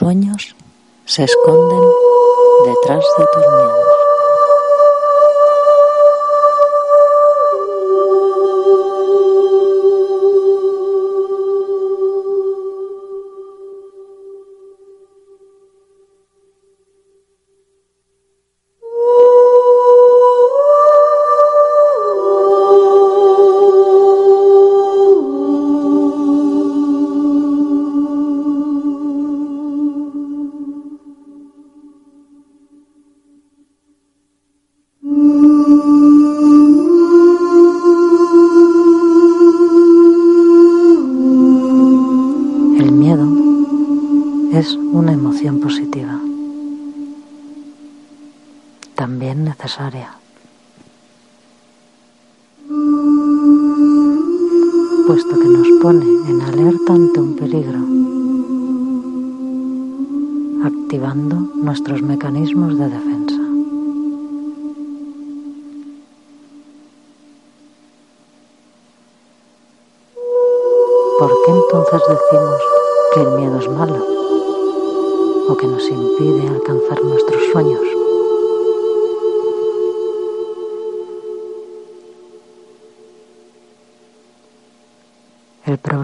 Sueños se esconden detrás de tus miedos. Puesto que nos pone en alerta ante un peligro, activando nuestros mecanismos de defensa. ¿Por qué entonces decimos que el miedo es malo o que nos impide alcanzar nuestros sueños?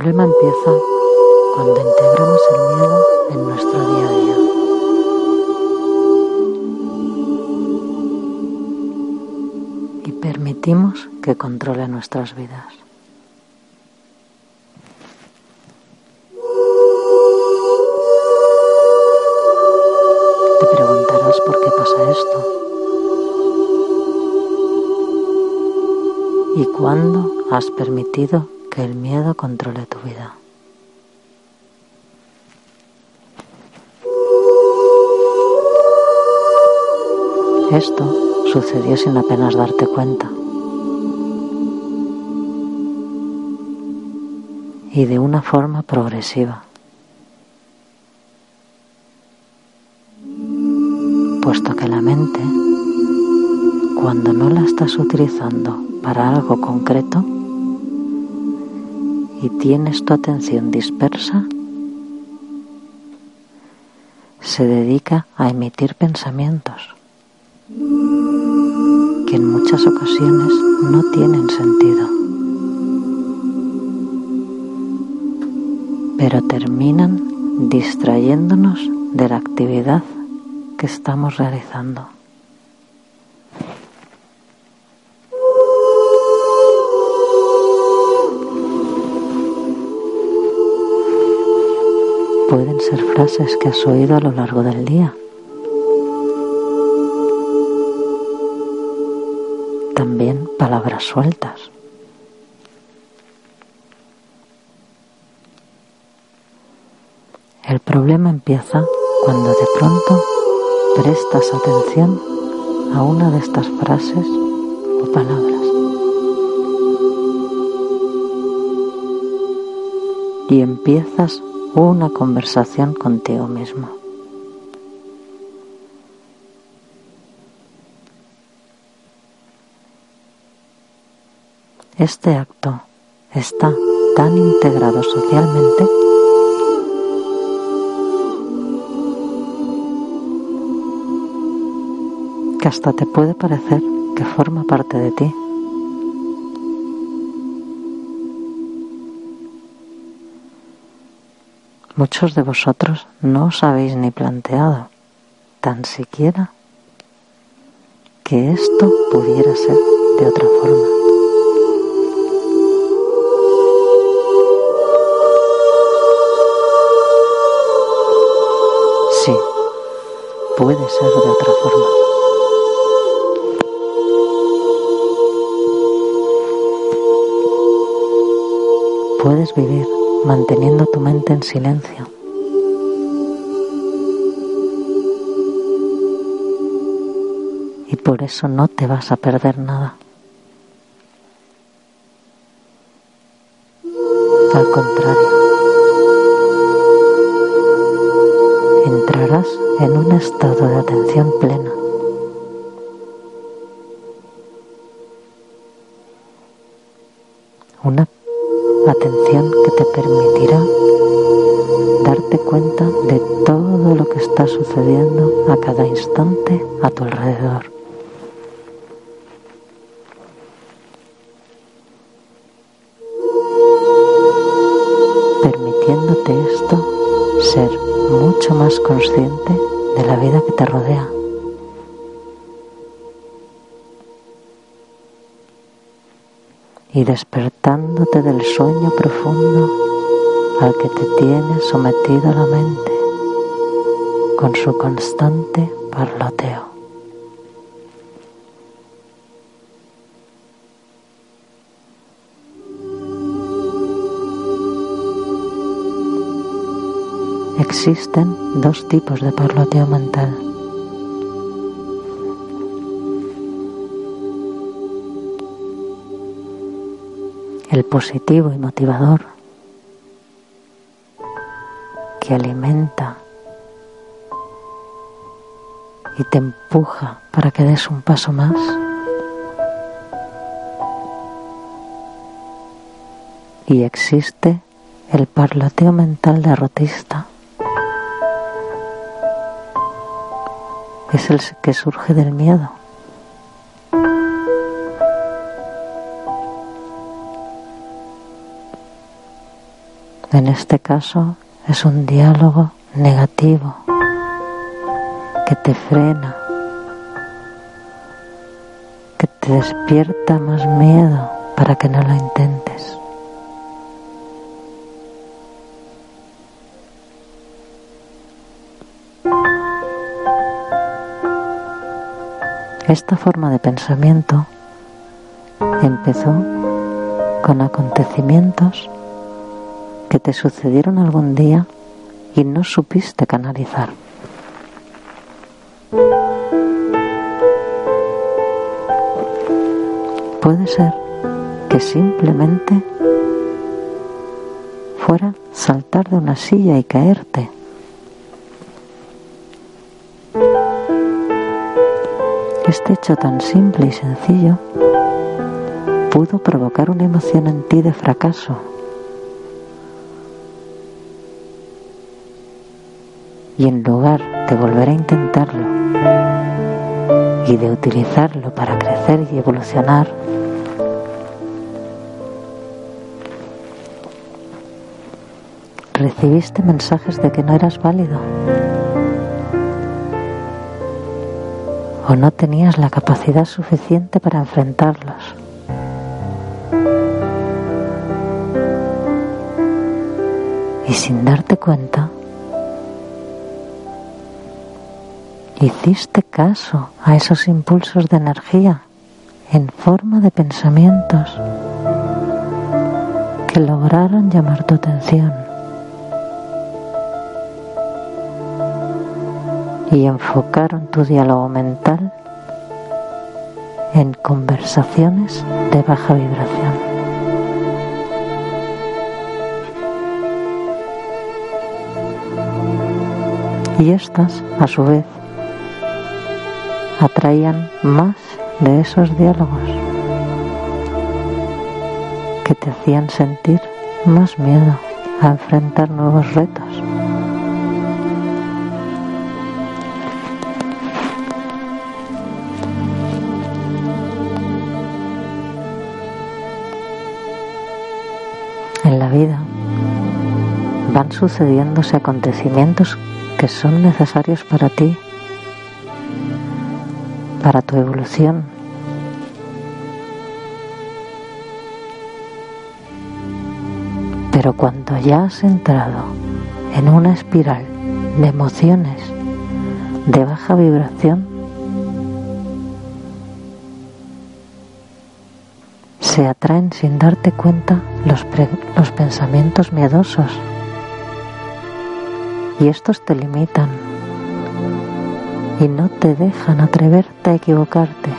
Problema empieza cuando integramos el miedo en nuestro día a día. Y permitimos que controle nuestras vidas. Te preguntarás por qué pasa esto. ¿Y cuándo has permitido que el miedo controle tu vida. Esto sucedió sin apenas darte cuenta. Y de una forma progresiva. Puesto que la mente, cuando no la estás utilizando para algo concreto, y tienes tu atención dispersa, se dedica a emitir pensamientos que en muchas ocasiones no tienen sentido, pero terminan distrayéndonos de la actividad que estamos realizando. Pueden ser frases que has oído a lo largo del día. También palabras sueltas. El problema empieza cuando de pronto prestas atención a una de estas frases o palabras. Y empiezas una conversación contigo mismo. Este acto está tan integrado socialmente que hasta te puede parecer que forma parte de ti. Muchos de vosotros no os habéis ni planteado, tan siquiera, que esto pudiera ser de otra forma. Sí, puede ser de otra forma. Puedes vivir manteniendo tu mente en silencio. Y por eso no te vas a perder nada. Al contrario, entrarás en un estado de atención plena. Permitirá darte cuenta de todo está sucediendo a cada instante a tu alrededor. Permitiéndote esto, ser mucho más consciente de la vida que te rodea. y despertándote del sueño profundo al que te tiene sometido la mente con su constante parloteo. Existen dos tipos de parloteo mental. El positivo y motivador que alimenta y te empuja para que des un paso más. Y existe el parloteo mental derrotista. Es el que surge del miedo. En este caso es un diálogo negativo que te frena, que te despierta más miedo para que no lo intentes. Esta forma de pensamiento empezó con acontecimientos que te sucedieron algún día y no supiste canalizar. Puede ser que simplemente fuera saltar de una silla y caerte. Este hecho tan simple y sencillo pudo provocar una emoción en ti de fracaso. Y en lugar de volver a intentarlo y de utilizarlo para crecer y evolucionar, recibiste mensajes de que no eras válido o no tenías la capacidad suficiente para enfrentarlos. Y sin darte cuenta, hiciste caso a esos impulsos de energía en forma de pensamientos que lograron llamar tu atención. y enfocaron tu diálogo mental en conversaciones de baja vibración. Y estas, a su vez, atraían más de esos diálogos que te hacían sentir más miedo a enfrentar nuevos retos. vida van sucediéndose acontecimientos que son necesarios para ti, para tu evolución. Pero cuando ya has entrado en una espiral de emociones de baja vibración, se atraen sin darte cuenta los, pensamientos miedosos y estos te limitan y no te dejan atreverte a equivocarte.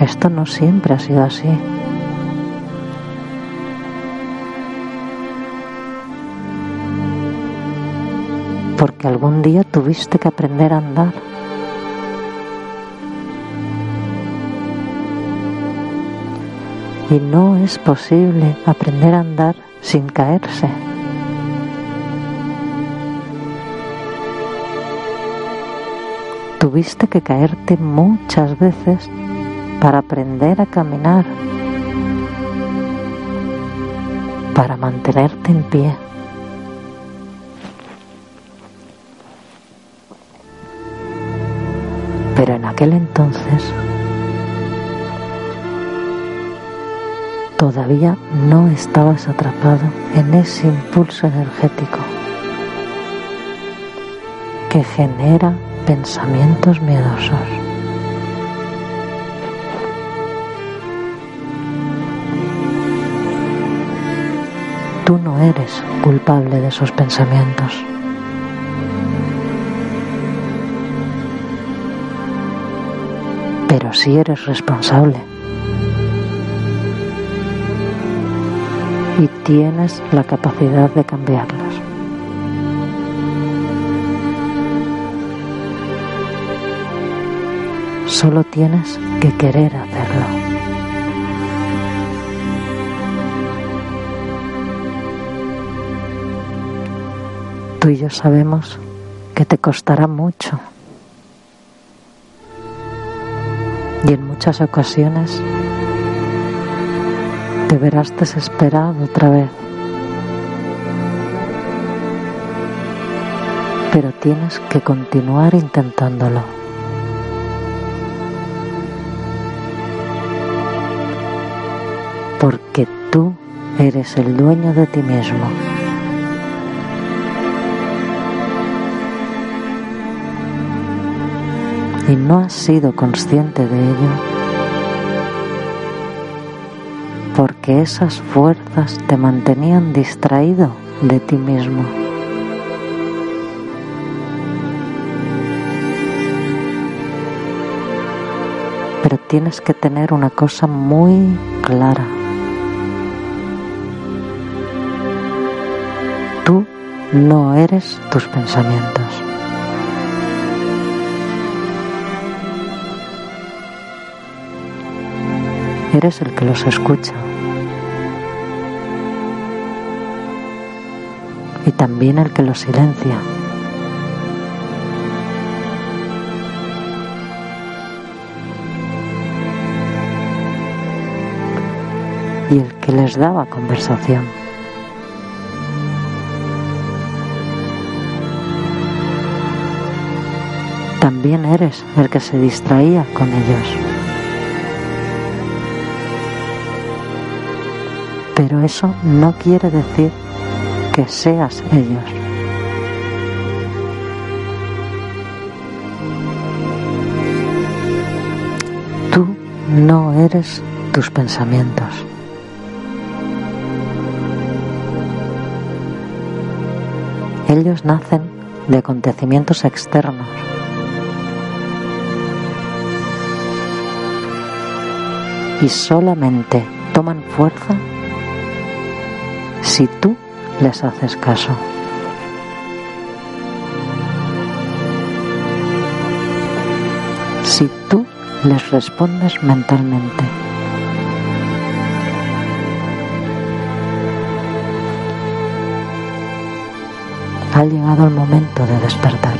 Esto no siempre ha sido así. porque algún día tuviste que aprender a andar. Y no es posible aprender a andar sin caerse. Tuviste que caerte muchas veces para aprender a caminar, para mantenerte en pie. Pero en aquel entonces todavía no estabas atrapado en ese impulso energético que genera pensamientos miedosos. Tú no eres culpable de esos pensamientos. Pero sí eres responsable. Y tienes la capacidad de cambiarlos. Solo tienes que querer hacerlo. Tú y yo sabemos que te costará mucho. Y en muchas ocasiones te verás desesperado otra vez. Pero tienes que continuar intentándolo. Porque tú eres el dueño de ti mismo. y no has sido consciente de ello porque esas fuerzas te mantenían distraído de ti mismo. Pero tienes que tener una cosa muy clara. Tú no eres tus pensamientos. eres el que los escucha. Y también el que los silencia. Y el que les daba conversación. También eres el que se distraía con ellos. Pero eso no quiere decir que seas ellos. Tú no eres tus pensamientos. Ellos nacen de acontecimientos externos. Y solamente toman fuerza si tú les haces caso. Si tú les respondes mentalmente. Ha llegado el momento de despertar.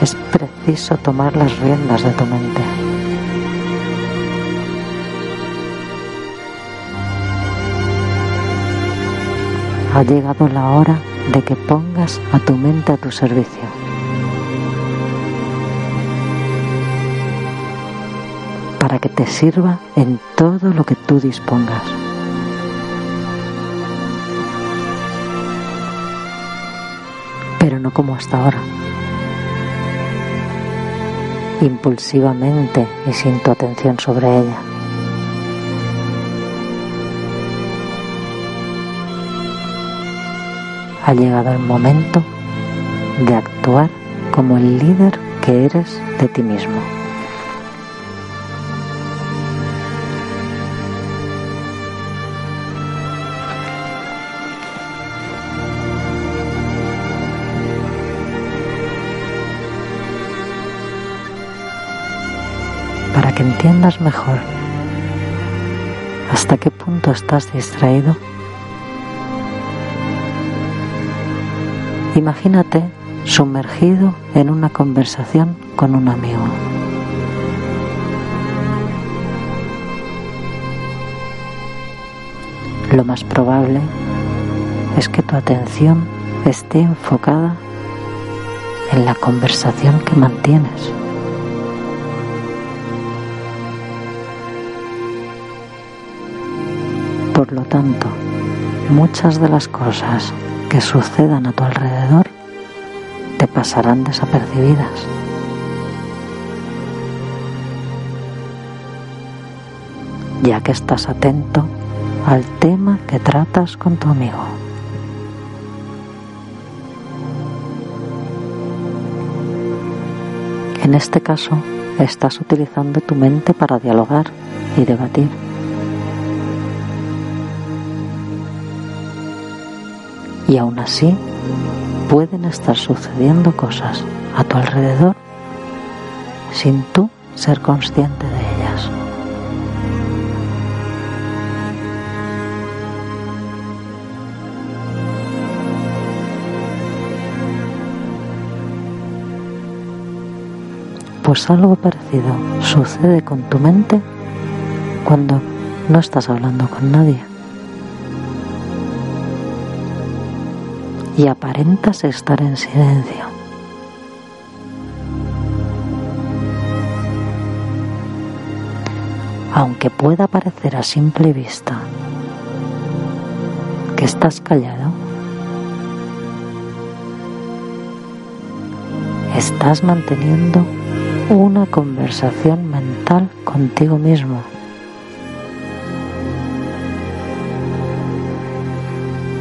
Es preciso tomar las riendas de tu mente. Ha llegado la hora de que pongas a tu mente a tu servicio. Para que te sirva en todo lo que tú dispongas. Pero no como hasta ahora. Impulsivamente y sin tu atención sobre ella. Ha llegado el momento de actuar como el líder que eres de ti mismo. para que entiendas mejor hasta qué punto estás distraído, imagínate sumergido en una conversación con un amigo. Lo más probable es que tu atención esté enfocada en la conversación que mantienes. Por lo tanto, muchas de las cosas que sucedan a tu alrededor te pasarán desapercibidas. ya que estás atento al tema que tratas con tu amigo. En este caso, estás utilizando tu mente para dialogar y debatir. Y aún así, pueden estar sucediendo cosas a tu alrededor sin tú ser consciente de ellas. Pues algo parecido sucede con tu mente cuando no estás hablando con nadie. Y aparentas estar en silencio. Aunque pueda parecer a simple vista que estás callado, estás manteniendo una conversación mental contigo mismo.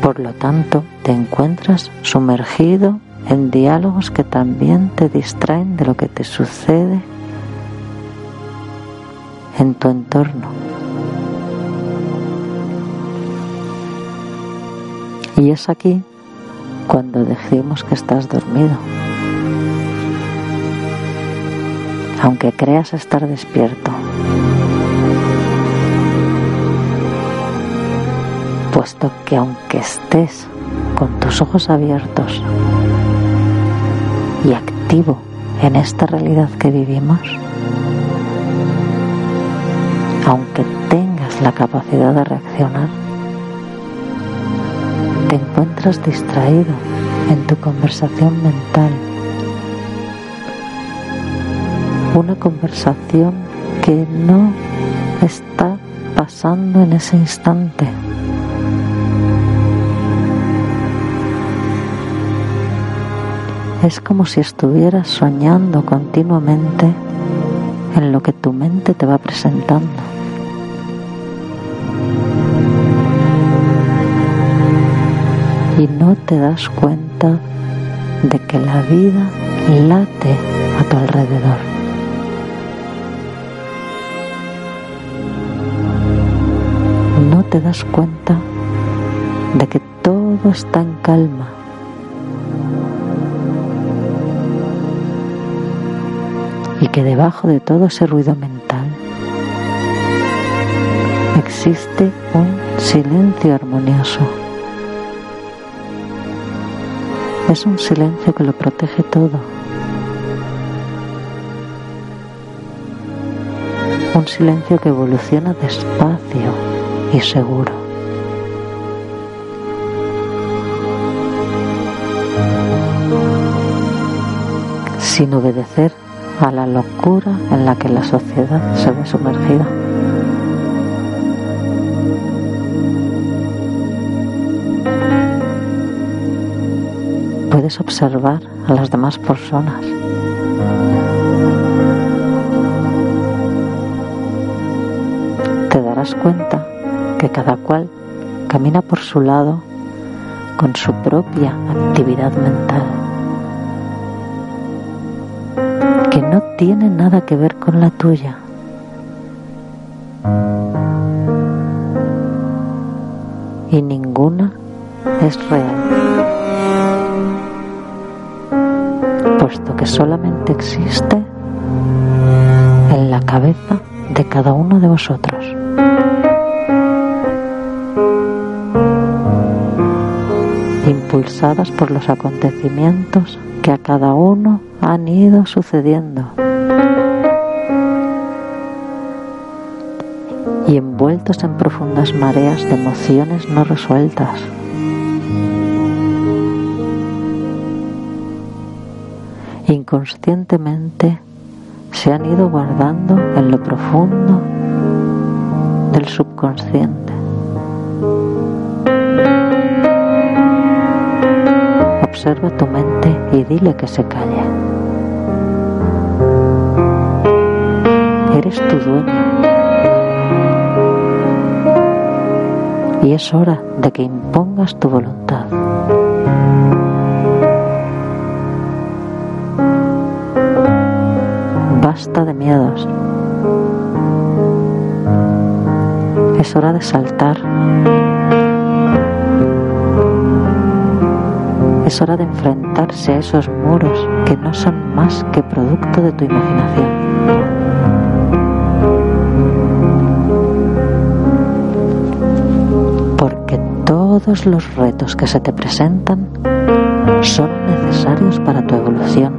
Por lo tanto, te encuentras sumergido en diálogos que también te distraen de lo que te sucede en tu entorno. Y es aquí cuando decimos que estás dormido. Aunque creas estar despierto, puesto que aunque estés con tus ojos abiertos y activo en esta realidad que vivimos, aunque tengas la capacidad de reaccionar, te encuentras distraído en tu conversación mental. Una conversación que no está pasando en ese instante. Es como si estuvieras soñando continuamente en lo que tu mente te va presentando. Y no te das cuenta de que la vida late a tu alrededor. No te das cuenta de que todo está en calma y que debajo de todo ese ruido mental existe un silencio armonioso. Es un silencio que lo protege todo. Un silencio que evoluciona despacio y seguro. Sin obedecer a la locura en la que la sociedad se ve sumergida. Puedes observar a las demás personas. Te darás cuenta que cada cual camina por su lado con su propia actividad mental. No tiene nada que ver con la tuya. Y ninguna es real, puesto que solamente existe en la cabeza de cada uno de vosotros. impulsadas por los acontecimientos que a cada uno han ido sucediendo y envueltos en profundas mareas de emociones no resueltas. Inconscientemente se han ido guardando en lo profundo del subconsciente. Observa tu mente y dile que se calle. Eres tu dueño. Y es hora de que impongas tu voluntad. Basta de miedos. Es hora de saltar. Es hora de enfrentarse a esos muros que no son más que producto de tu imaginación. Porque todos los retos que se te presentan son necesarios para tu evolución.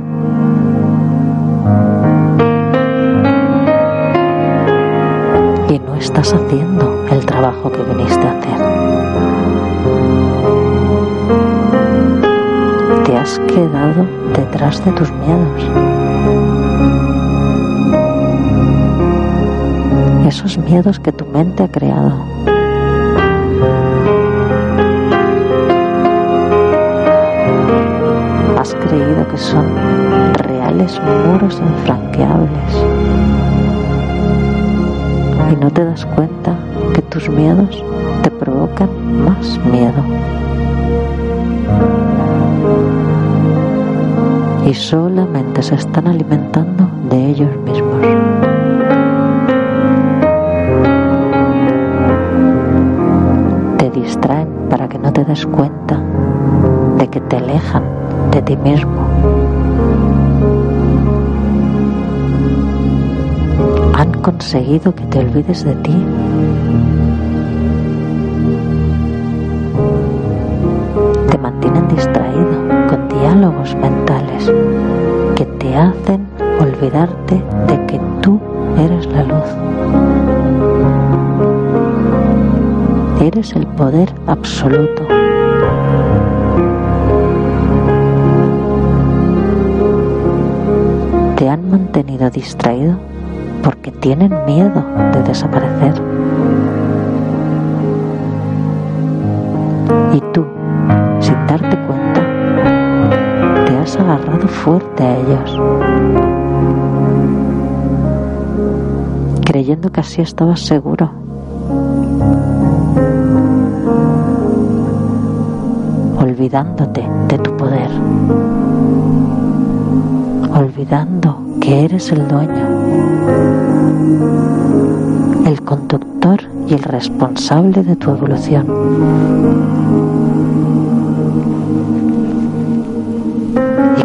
Y no estás haciendo el trabajo que viniste a hacer. Quedado detrás de tus miedos. Esos miedos que tu mente ha creado. Has creído que son reales muros infranqueables. Y no te das cuenta que tus miedos te provocan más miedo. Y solamente se están alimentando de ellos mismos. Te distraen para que no te des cuenta de que te alejan de ti mismo. Han conseguido que te olvides de ti. Te mantienen distraído con diálogos mentales que te hacen olvidarte de que tú eres la luz. Eres el poder absoluto. Te han mantenido distraído porque tienen miedo de desaparecer. Y fuerte a ellos, creyendo que así estabas seguro. Olvidándote de tu poder, olvidando que eres el dueño, el conductor y el responsable de tu evolución.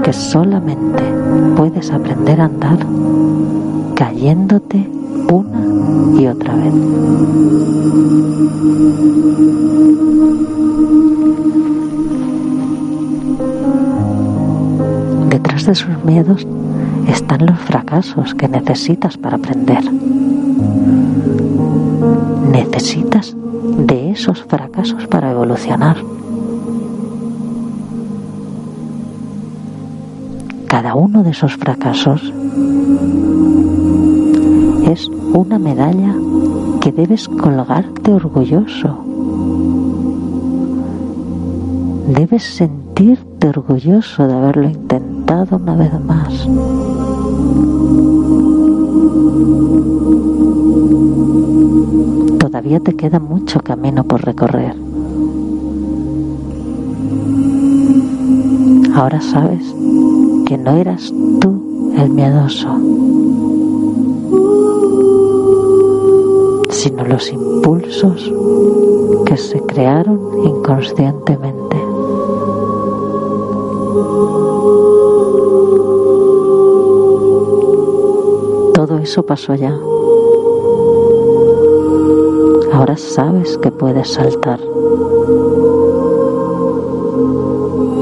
Que solamente puedes aprender a andar cayéndote una y otra vez. Detrás de sus miedos están los fracasos que necesitas para aprender. Necesitas de esos fracasos para evolucionar. Cada uno de esos fracasos es una medalla que debes colgarte orgulloso. Debes sentirte orgulloso de haberlo intentado una vez más. Todavía te queda mucho camino por recorrer. Ahora sabes que no eras tú el miedoso, sino los impulsos que se crearon inconscientemente. Todo eso pasó ya. Ahora sabes que puedes saltar.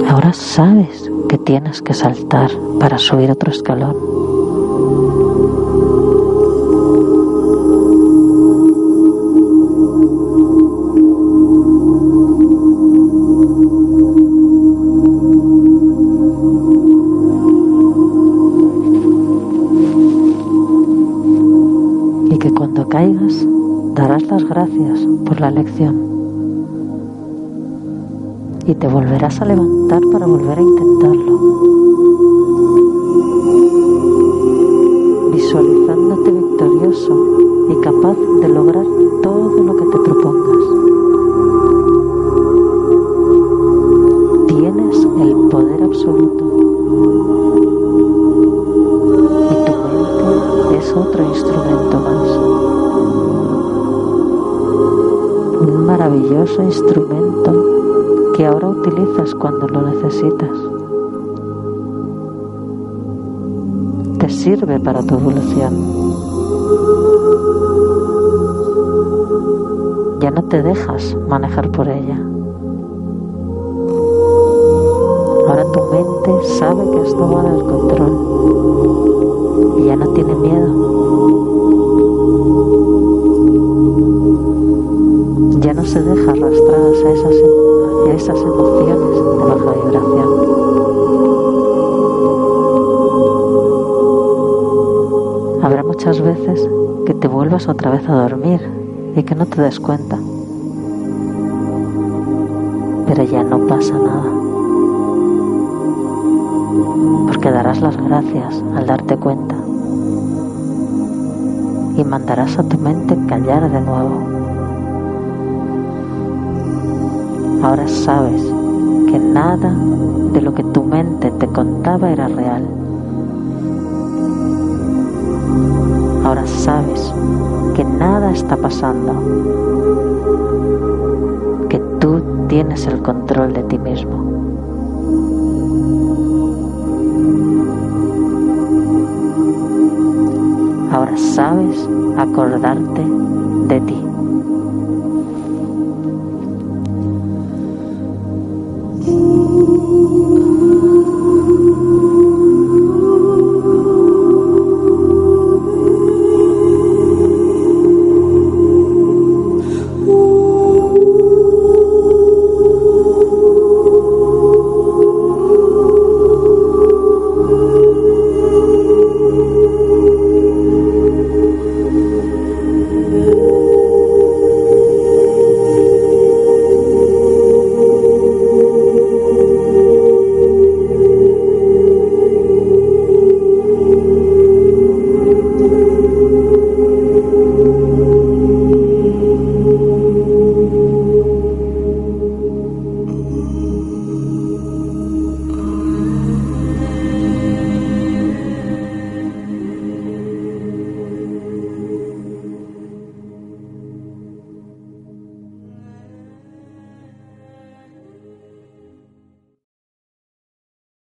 Ahora sabes que tienes que saltar para subir otro escalón. Y que cuando caigas darás las gracias por la lección y te volverás a levantar para volver a intentarlo. Visualizándote victorioso y capaz de lograr todo lo que te propongas. Tienes el poder absoluto. Y tu mente es otro instrumento más. Un maravilloso instrumento ahora utilizas cuando lo necesitas. Te sirve para tu evolución. Ya no te dejas manejar por ella. Ahora tu mente sabe que has tomado el control y ya no tiene miedo. Ya no se deja arrastrar a esas esas emociones de baja vibración. Habrá muchas veces que te vuelvas otra vez a dormir y que no te des cuenta. Pero ya no pasa nada. Porque darás las gracias al darte cuenta. Y mandarás a tu mente callar de nuevo Ahora sabes que nada de lo que tu mente te contaba era real. Ahora sabes que nada está pasando, que tú tienes el control de ti mismo. Ahora sabes acordarte de ti.